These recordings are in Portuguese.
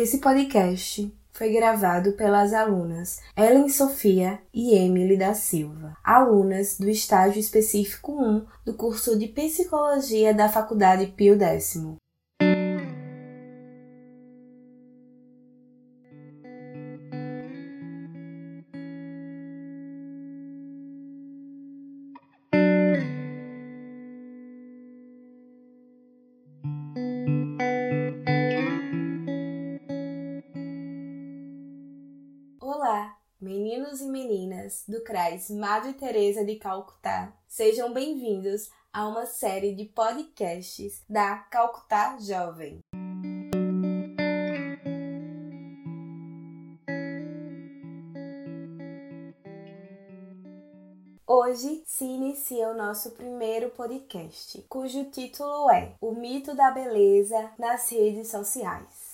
Esse podcast foi gravado pelas alunas Ellen Sofia e Emily da Silva, alunas do estágio específico 1 do curso de Psicologia da Faculdade Pio X. do CRAS Madre Teresa de Calcutá. Sejam bem-vindos a uma série de podcasts da Calcutá Jovem. Hoje se inicia o nosso primeiro podcast, cujo título é O Mito da Beleza nas Redes Sociais.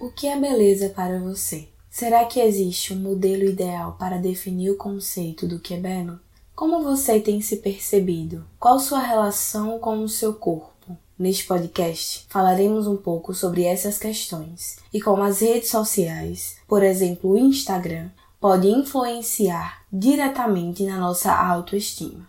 O que é beleza para você? Será que existe um modelo ideal para definir o conceito do que é belo? Como você tem se percebido? Qual sua relação com o seu corpo? Neste podcast, falaremos um pouco sobre essas questões e como as redes sociais, por exemplo o Instagram, podem influenciar diretamente na nossa autoestima.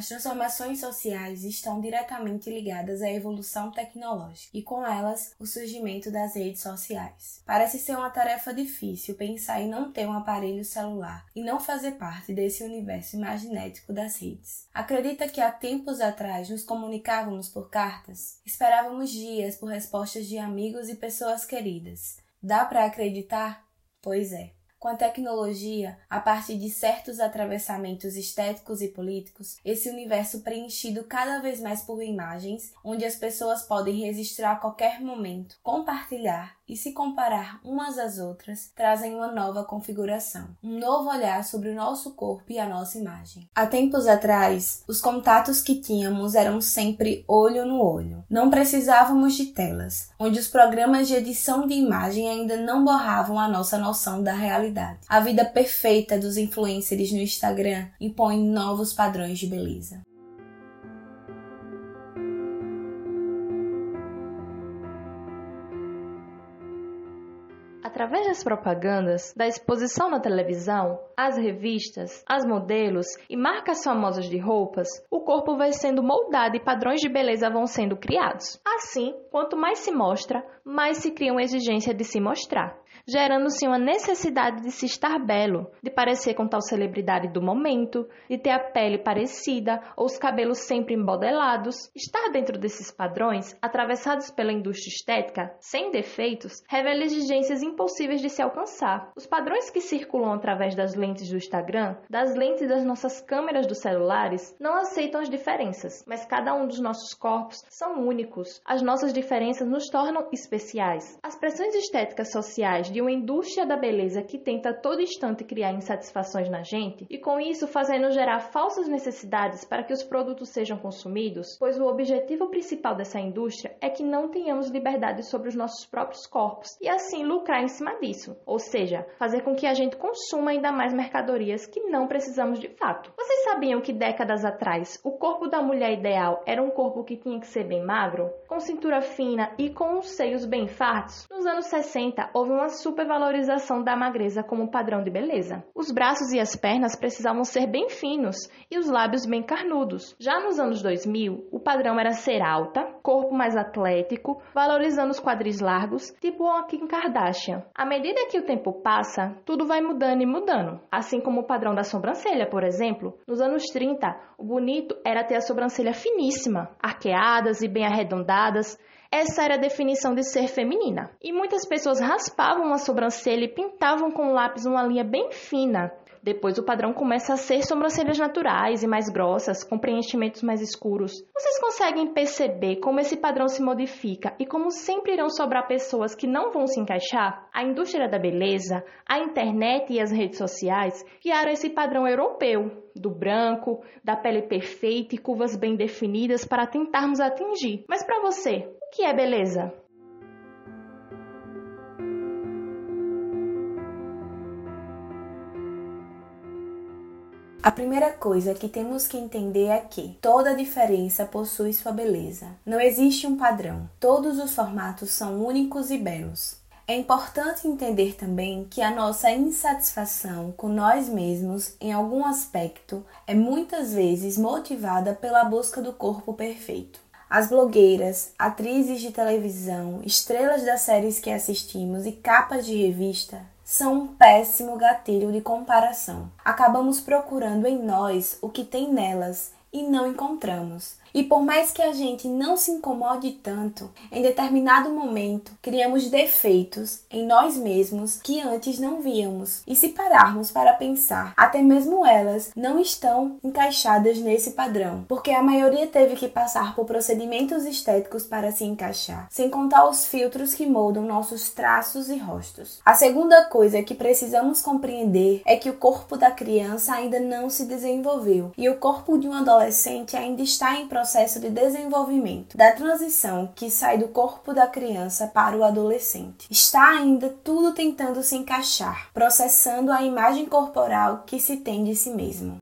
As transformações sociais estão diretamente ligadas à evolução tecnológica e, com elas, o surgimento das redes sociais. Parece ser uma tarefa difícil pensar em não ter um aparelho celular e não fazer parte desse universo imaginético das redes. Acredita que há tempos atrás nos comunicávamos por cartas? Esperávamos dias por respostas de amigos e pessoas queridas. Dá para acreditar? Pois é. Com a tecnologia, a partir de certos atravessamentos estéticos e políticos, esse universo preenchido cada vez mais por imagens, onde as pessoas podem registrar a qualquer momento, compartilhar e se comparar umas às outras, trazem uma nova configuração, um novo olhar sobre o nosso corpo e a nossa imagem. Há tempos atrás, os contatos que tínhamos eram sempre olho no olho. Não precisávamos de telas, onde os programas de edição de imagem ainda não borravam a nossa noção da realidade. A vida perfeita dos influencers no Instagram impõe novos padrões de beleza. Através das propagandas, da exposição na televisão, as revistas, as modelos e marcas famosas de roupas, o corpo vai sendo moldado e padrões de beleza vão sendo criados. Assim, quanto mais se mostra, mais se cria uma exigência de se mostrar gerando-se uma necessidade de se estar belo, de parecer com tal celebridade do momento, de ter a pele parecida ou os cabelos sempre embodelados. Estar dentro desses padrões, atravessados pela indústria estética, sem defeitos, revela exigências impossíveis de se alcançar. Os padrões que circulam através das lentes do Instagram, das lentes das nossas câmeras dos celulares, não aceitam as diferenças, mas cada um dos nossos corpos são únicos. As nossas diferenças nos tornam especiais. As pressões estéticas sociais de uma indústria da beleza que tenta a todo instante criar insatisfações na gente e com isso fazendo gerar falsas necessidades para que os produtos sejam consumidos, pois o objetivo principal dessa indústria é que não tenhamos liberdade sobre os nossos próprios corpos e assim lucrar em cima disso, ou seja, fazer com que a gente consuma ainda mais mercadorias que não precisamos de fato. Vocês sabiam que décadas atrás o corpo da mulher ideal era um corpo que tinha que ser bem magro, com cintura fina e com os seios bem fartos? Nos anos 60 houve uma supervalorização da magreza como padrão de beleza. Os braços e as pernas precisavam ser bem finos e os lábios bem carnudos. Já nos anos 2000, o padrão era ser alta, corpo mais atlético, valorizando os quadris largos, tipo a Kim Kardashian. À medida que o tempo passa, tudo vai mudando e mudando. Assim como o padrão da sobrancelha, por exemplo. Nos anos 30, o bonito era ter a sobrancelha finíssima, arqueadas e bem arredondadas, essa era a definição de ser feminina. E muitas pessoas raspavam a sobrancelha e pintavam com lápis uma linha bem fina, Depois o padrão começa a ser sobrancelhas naturais e mais grossas, com preenchimentos mais escuros. Vocês conseguem perceber como esse padrão se modifica e como sempre irão sobrar pessoas que não vão se encaixar? A indústria da beleza, a internet e as redes sociais criaram esse padrão europeu, do branco, da pele perfeita e curvas bem definidas para tentarmos atingir. Mas para você, o que é beleza? A primeira coisa que temos que entender é que toda diferença possui sua beleza. Não existe um padrão. Todos os formatos são únicos e belos. É importante entender também que a nossa insatisfação com nós mesmos em algum aspecto é muitas vezes motivada pela busca do corpo perfeito. As blogueiras, atrizes de televisão, estrelas das séries que assistimos e capas de revista são um péssimo gatilho de comparação. Acabamos procurando em nós o que tem nelas e não encontramos. E por mais que a gente não se incomode tanto, em determinado momento criamos defeitos em nós mesmos que antes não víamos. E se pararmos para pensar, até mesmo elas não estão encaixadas nesse padrão, porque a maioria teve que passar por procedimentos estéticos para se encaixar, sem contar os filtros que moldam nossos traços e rostos. A segunda coisa que precisamos compreender é que o corpo da criança ainda não se desenvolveu e o corpo de um adolescente ainda está em processo de desenvolvimento, da transição que sai do corpo da criança para o adolescente. Está ainda tudo tentando se encaixar, processando a imagem corporal que se tem de si mesmo.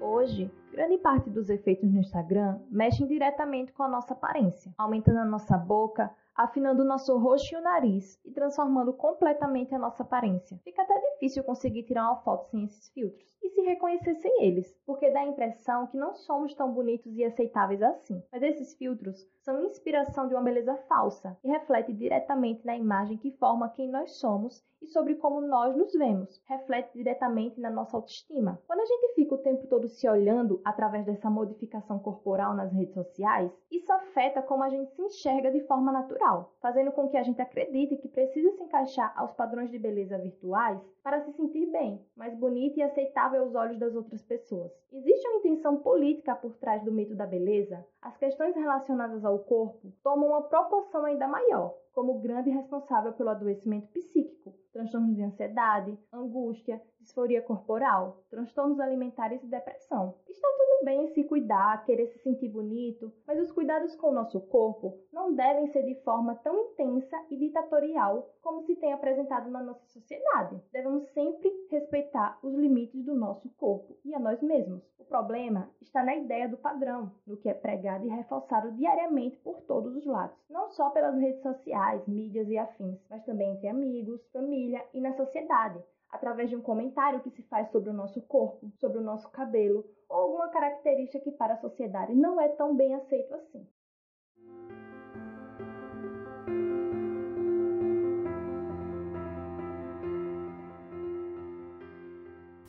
Hoje, grande parte dos efeitos no Instagram mexem diretamente com a nossa aparência, aumentando a nossa boca, afinando o nosso rosto e o nariz e transformando completamente a nossa aparência. Fica até difícil conseguir tirar uma foto sem esses filtros e se reconhecer sem eles, porque dá a impressão que não somos tão bonitos e aceitáveis assim. Mas esses filtros são inspiração de uma beleza falsa e reflete diretamente na imagem que forma quem nós somos e sobre como nós nos vemos. Reflete diretamente na nossa autoestima. Quando a gente fica o tempo todo se olhando através dessa modificação corporal nas redes sociais, isso afeta como a gente se enxerga de forma natural, fazendo com que a gente acredite que precisa se encaixar aos padrões de beleza virtuais para se sentir bem, mais bonita e aceitável aos olhos das outras pessoas. Existe uma intenção política por trás do mito da beleza? As questões relacionadas ao corpo tomam uma proporção ainda maior, como grande responsável pelo adoecimento psíquico, transtornos de ansiedade, angústia, disforia corporal, transtornos alimentares e depressão. Está tudo bem se cuidar, querer se sentir bonito, mas os cuidados com o nosso corpo não devem ser de forma tão intensa e ditatorial como se tem apresentado na nossa sociedade. Devemos sempre respeitar os limites do nosso corpo e a nós mesmos. O problema está na ideia do padrão, no que é pregado e reforçado diariamente por todos os lados, não só pelas redes sociais, mídias e afins, mas também entre amigos, família e na sociedade através de um comentário que se faz sobre o nosso corpo, sobre o nosso cabelo ou alguma característica que para a sociedade não é tão bem aceito assim.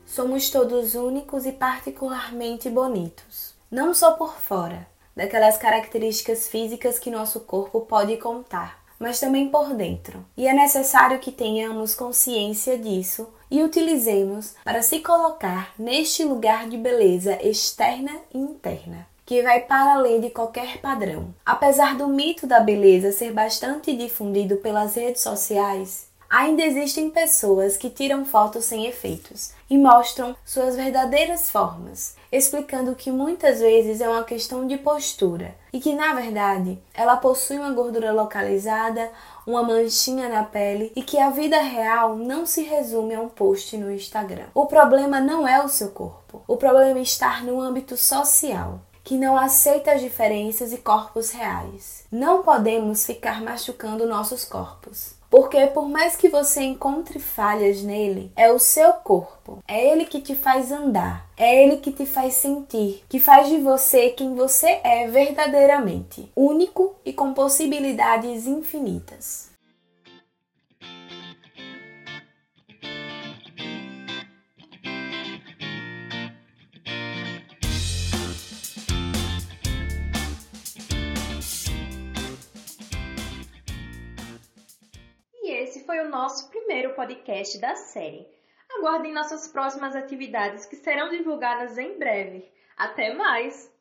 Somos todos únicos e particularmente bonitos, não só por fora, daquelas características físicas que nosso corpo pode contar, mas também por dentro. E é necessário que tenhamos consciência disso e utilizemos para se colocar neste lugar de beleza externa e interna que vai para além de qualquer padrão. Apesar do mito da beleza ser bastante difundido pelas redes sociais, Ainda existem pessoas que tiram fotos sem efeitos e mostram suas verdadeiras formas, explicando que muitas vezes é uma questão de postura e que, na verdade, ela possui uma gordura localizada, uma manchinha na pele e que a vida real não se resume a um post no Instagram. O problema não é o seu corpo, o problema está no âmbito social que não aceita as diferenças e corpos reais. Não podemos ficar machucando nossos corpos. Porque por mais que você encontre falhas nele, é o seu corpo. É ele que te faz andar. É ele que te faz sentir, que faz de você quem você é verdadeiramente, único e com possibilidades infinitas. Foi o nosso primeiro podcast da série. Aguardem nossas próximas atividades que serão divulgadas em breve. Até mais!